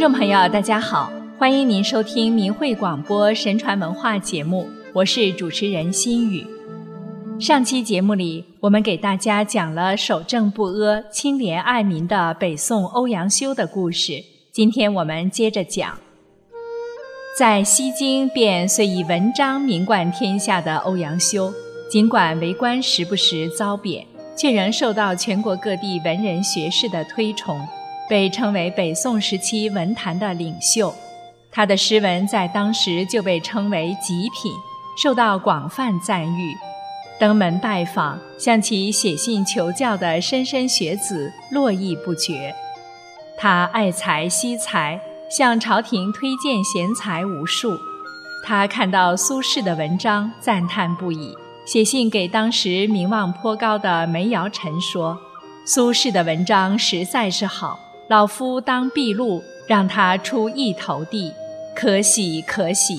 听众朋友，大家好，欢迎您收听明慧广播神传文化节目，我是主持人心雨。上期节目里，我们给大家讲了守正不阿、清廉爱民的北宋欧阳修的故事。今天我们接着讲，在西京便虽以文章名冠天下的欧阳修，尽管为官时不时遭贬，却仍受到全国各地文人学士的推崇。被称为北宋时期文坛的领袖，他的诗文在当时就被称为极品，受到广泛赞誉。登门拜访、向其写信求教的莘莘学子络绎不绝。他爱才惜才，向朝廷推荐贤才无数。他看到苏轼的文章，赞叹不已，写信给当时名望颇高的梅尧臣说：“苏轼的文章实在是好。”老夫当毕露，让他出一头地，可喜可喜。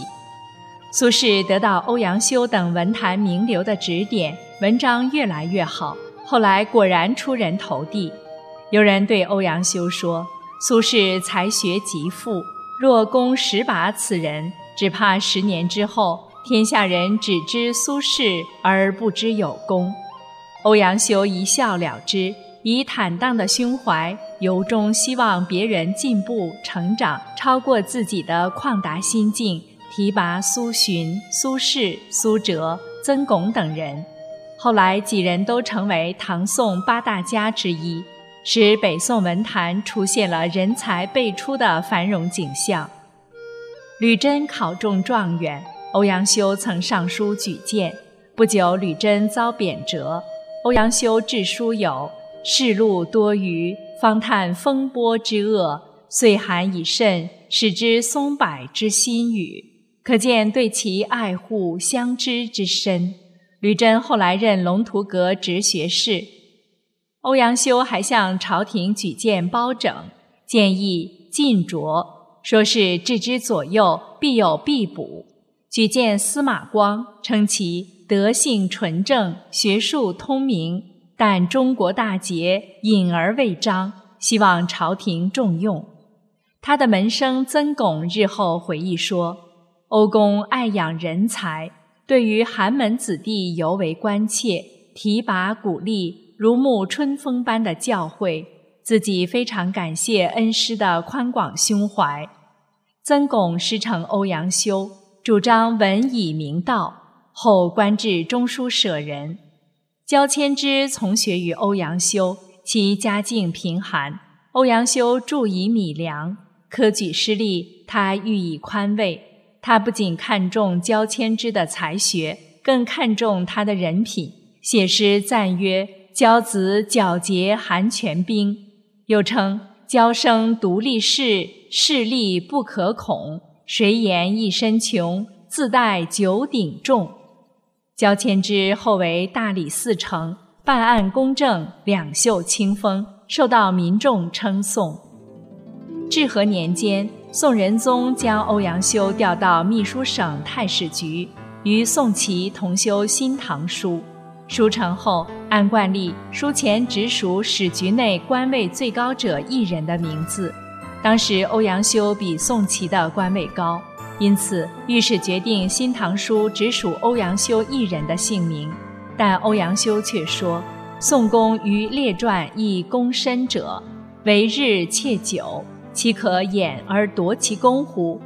苏轼得到欧阳修等文坛名流的指点，文章越来越好。后来果然出人头地。有人对欧阳修说：“苏轼才学极富，若公实把此人，只怕十年之后，天下人只知苏轼而不知有功。”欧阳修一笑了之。以坦荡的胸怀，由衷希望别人进步成长，超过自己的旷达心境，提拔苏洵、苏轼、苏辙、曾巩等人。后来几人都成为唐宋八大家之一，使北宋文坛出现了人才辈出的繁荣景象。吕珍考中状元，欧阳修曾上书举荐。不久，吕珍遭贬谪，欧阳修致书有。世路多余，方叹风波之恶；岁寒以甚，始知松柏之心语。可见对其爱护相知之深。吕珍后来任龙图阁直学士，欧阳修还向朝廷举荐包拯，建议进卓，说是置之左右，必有必补。举荐司马光，称其德性纯正，学术通明。但中国大捷，隐而未彰，希望朝廷重用。他的门生曾巩日后回忆说：“欧公爱养人才，对于寒门子弟尤为关切，提拔鼓励，如沐春风般的教诲，自己非常感谢恩师的宽广胸怀。”曾巩师承欧阳修，主张文以明道，后官至中书舍人。焦谦之从学于欧阳修，其家境贫寒。欧阳修助以米粮，科举失利，他予以宽慰。他不仅看重焦谦之的才学，更看重他的人品，写诗赞曰：“焦子皎洁含权兵。”又称：“焦生独立士，势力不可恐。谁言一身穷，自带九鼎重。”焦迁之后为大理寺丞，办案公正，两袖清风，受到民众称颂。至和年间，宋仁宗将欧阳修调到秘书省太史局，与宋祁同修《新唐书》。书成后，按惯例，书前直属史局内官位最高者一人的名字。当时欧阳修比宋祁的官位高。因此，御史决定《新唐书》只属欧阳修一人的姓名，但欧阳修却说：“宋公于列传亦功深者，为日切久，岂可掩而夺其功乎？”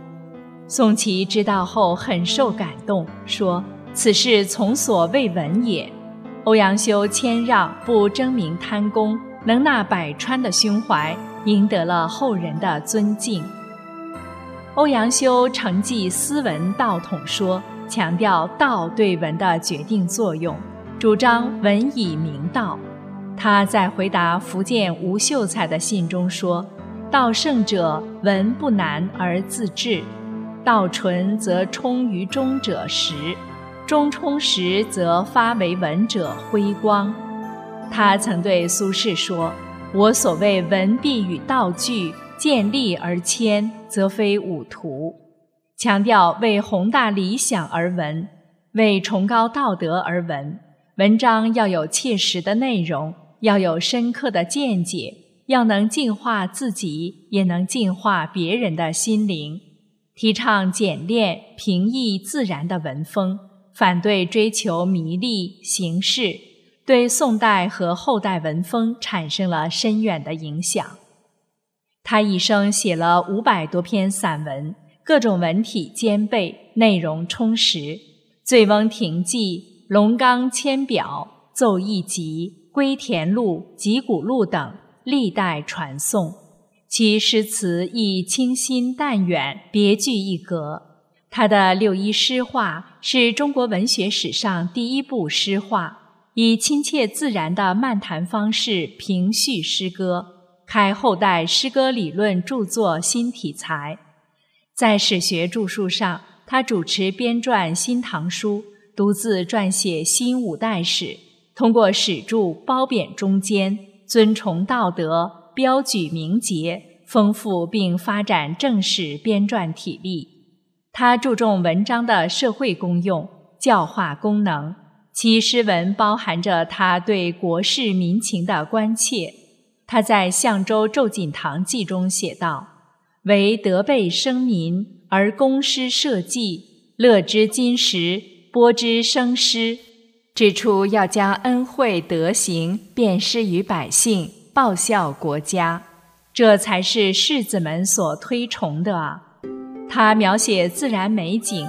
宋祁知道后很受感动，说：“此事从所未闻也。”欧阳修谦让，不争名贪功，能纳百川的胸怀，赢得了后人的尊敬。欧阳修承继斯文道统说，强调道对文的决定作用，主张文以明道。他在回答福建吴秀才的信中说：“道圣者，文不难而自治；道纯则充于中者实，中充实则发为文者辉光。”他曾对苏轼说：“我所谓文必与道俱。”见利而谦，则非吾徒。强调为宏大理想而文，为崇高道德而文。文章要有切实的内容，要有深刻的见解，要能净化自己，也能净化别人的心灵。提倡简练、平易、自然的文风，反对追求迷丽形式，对宋代和后代文风产生了深远的影响。他一生写了五百多篇散文，各种文体兼备，内容充实，《醉翁亭记》《龙冈千表》《奏议集》。《归田录》《集古录》等历代传颂，其诗词亦清新淡远，别具一格。他的六一诗话是中国文学史上第一部诗话，以亲切自然的漫谈方式评叙诗歌，开后代诗歌理论著作新题材。在史学著述上，他主持编撰《新唐书》，独自撰写《新五代史》。通过史著褒贬中间，尊崇道德，标举名节，丰富并发展正史编撰体例。他注重文章的社会功用、教化功能，其诗文包含着他对国事民情的关切。他在《相州奏锦堂记》中写道：“为德备生民，而公师社稷，乐之金石，播之生师。”指出要将恩惠德行遍施于百姓，报效国家，这才是士子们所推崇的啊！他描写自然美景，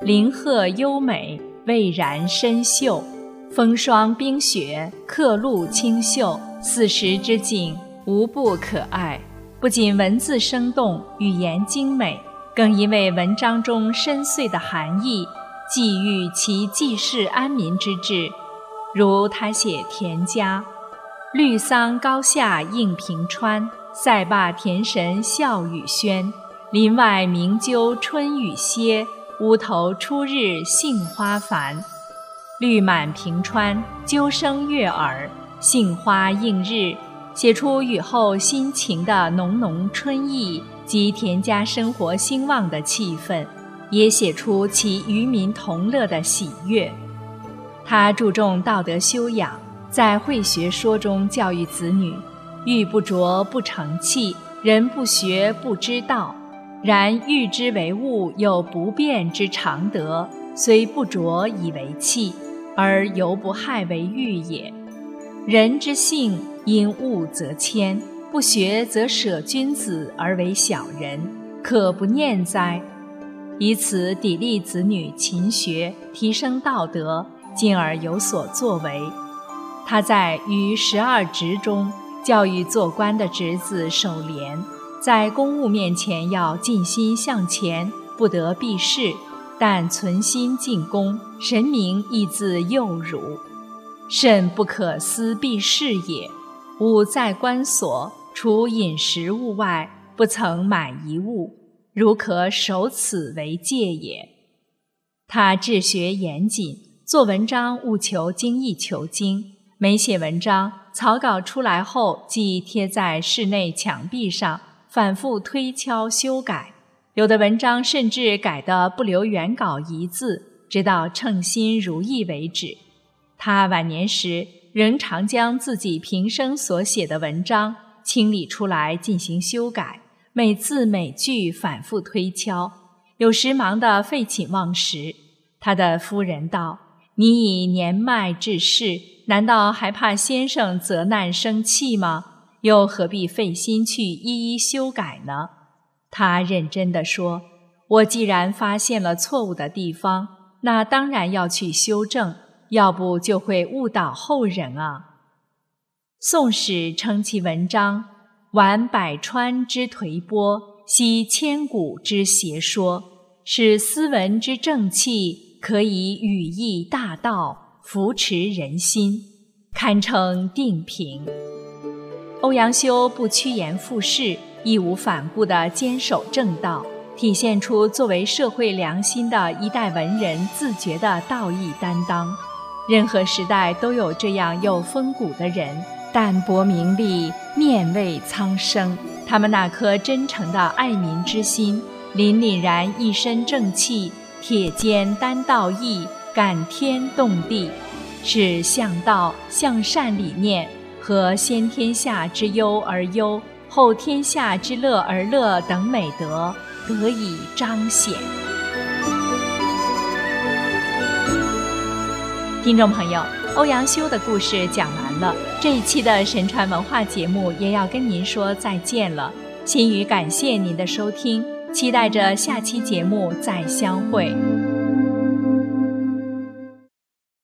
林壑优美，蔚然深秀，风霜冰雪，刻录清秀，四时之景无不可爱。不仅文字生动，语言精美，更因为文章中深邃的含义。寄予其济世安民之志，如他写田家：“绿桑高下映平川，塞坝田神笑语轩。林外鸣鸠春雨歇，屋头初日杏花繁。绿满平川，鸠声悦耳，杏花映日，写出雨后心情的浓浓春意及田家生活兴旺的气氛。”也写出其与民同乐的喜悦。他注重道德修养，在《会学说》中教育子女：“玉不琢不成器，人不学不知道。然玉之为物有不变之常德，虽不琢以为器，而犹不害为玉也。人之性因物则迁，不学则舍君子而为小人，可不念哉？”以此砥砺子女勤学，提升道德，进而有所作为。他在《于十二职》中教育做官的侄子守廉，在公务面前要尽心向前，不得避世，但存心进攻，神明亦自幼辱，甚不可思避事也。吾在官所，除饮食物外，不曾买一物。如可守此为戒也。他治学严谨，做文章务求精益求精。每写文章，草稿出来后即贴在室内墙壁上，反复推敲修改。有的文章甚至改得不留原稿一字，直到称心如意为止。他晚年时仍常将自己平生所写的文章清理出来进行修改。每字每句反复推敲，有时忙得废寝忘食。他的夫人道：“你已年迈至仕，难道还怕先生责难生气吗？又何必费心去一一修改呢？”他认真地说：“我既然发现了错误的地方，那当然要去修正，要不就会误导后人啊。”《宋史》称其文章。挽百川之颓波，吸千古之邪说，使斯文之正气，可以语义大道，扶持人心，堪称定评。欧阳修不趋炎附势，义无反顾地坚守正道，体现出作为社会良心的一代文人自觉的道义担当。任何时代都有这样有风骨的人。淡泊名利，面为苍生。他们那颗真诚的爱民之心，凛凛然一身正气，铁肩担道义，感天动地，是向道向善理念和先天下之忧而忧，后天下之乐而乐等美德得以彰显。听众朋友，欧阳修的故事讲完了，这一期的神传文化节目也要跟您说再见了。心语感谢您的收听，期待着下期节目再相会。